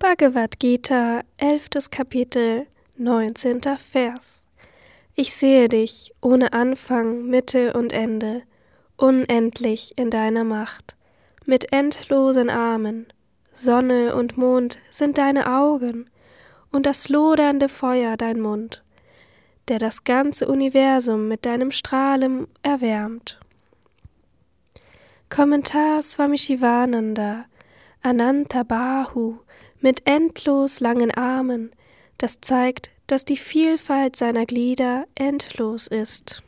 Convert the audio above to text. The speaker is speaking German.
Bhagavad Gita, elftes Kapitel, neunzehnter Vers. Ich sehe dich ohne Anfang, Mitte und Ende, unendlich in deiner Macht, mit endlosen Armen. Sonne und Mond sind deine Augen, und das lodernde Feuer dein Mund, der das ganze Universum mit deinem Strahlen erwärmt. Kommentar Swami Shivananda Ananta Bahu mit endlos langen Armen, das zeigt, dass die Vielfalt seiner Glieder endlos ist.